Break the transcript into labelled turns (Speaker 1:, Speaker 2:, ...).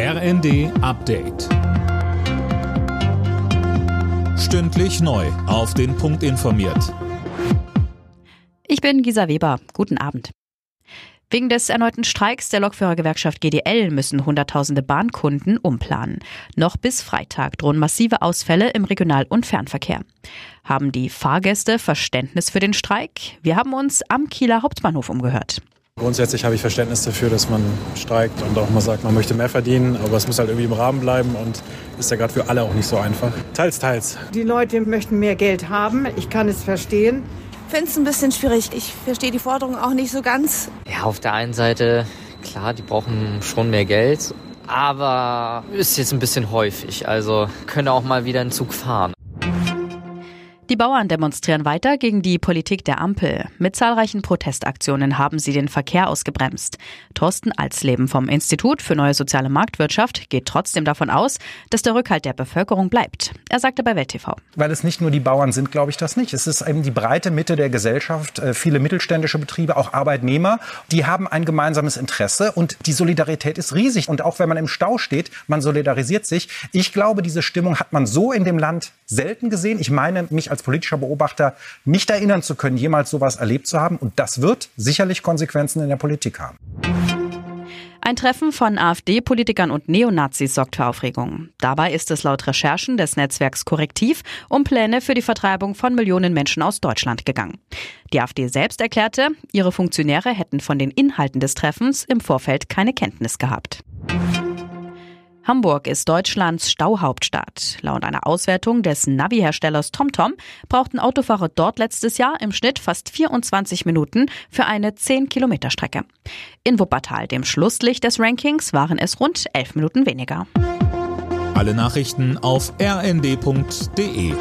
Speaker 1: RND Update. Stündlich neu. Auf den Punkt informiert.
Speaker 2: Ich bin Gisa Weber. Guten Abend. Wegen des erneuten Streiks der Lokführergewerkschaft GDL müssen Hunderttausende Bahnkunden umplanen. Noch bis Freitag drohen massive Ausfälle im Regional- und Fernverkehr. Haben die Fahrgäste Verständnis für den Streik? Wir haben uns am Kieler Hauptbahnhof umgehört.
Speaker 3: Grundsätzlich habe ich Verständnis dafür, dass man streikt und auch mal sagt, man möchte mehr verdienen, aber es muss halt irgendwie im Rahmen bleiben und ist ja gerade für alle auch nicht so einfach. Teils, teils.
Speaker 4: Die Leute möchten mehr Geld haben, ich kann es verstehen.
Speaker 5: Ich finde es ein bisschen schwierig. Ich verstehe die Forderung auch nicht so ganz.
Speaker 6: Ja, auf der einen Seite, klar, die brauchen schon mehr Geld, aber ist jetzt ein bisschen häufig. Also können auch mal wieder einen Zug fahren.
Speaker 2: Die Bauern demonstrieren weiter gegen die Politik der Ampel. Mit zahlreichen Protestaktionen haben sie den Verkehr ausgebremst. Thorsten Alsleben vom Institut für neue soziale Marktwirtschaft geht trotzdem davon aus, dass der Rückhalt der Bevölkerung bleibt. Er sagte bei Welt TV.
Speaker 7: Weil es nicht nur die Bauern sind, glaube ich das nicht. Es ist eben die breite Mitte der Gesellschaft, äh, viele mittelständische Betriebe, auch Arbeitnehmer, die haben ein gemeinsames Interesse und die Solidarität ist riesig. Und auch wenn man im Stau steht, man solidarisiert sich. Ich glaube, diese Stimmung hat man so in dem Land selten gesehen. Ich meine, mich als als politischer Beobachter nicht erinnern zu können, jemals sowas erlebt zu haben. Und das wird sicherlich Konsequenzen in der Politik haben.
Speaker 2: Ein Treffen von AfD-Politikern und Neonazis sorgt für Aufregung. Dabei ist es laut Recherchen des Netzwerks Korrektiv um Pläne für die Vertreibung von Millionen Menschen aus Deutschland gegangen. Die AfD selbst erklärte, ihre Funktionäre hätten von den Inhalten des Treffens im Vorfeld keine Kenntnis gehabt. Hamburg ist Deutschlands Stauhauptstadt. Laut einer Auswertung des Navi-Herstellers TomTom brauchten Autofahrer dort letztes Jahr im Schnitt fast 24 Minuten für eine 10-Kilometer-Strecke. In Wuppertal, dem Schlusslicht des Rankings, waren es rund 11 Minuten weniger.
Speaker 1: Alle Nachrichten auf rnd.de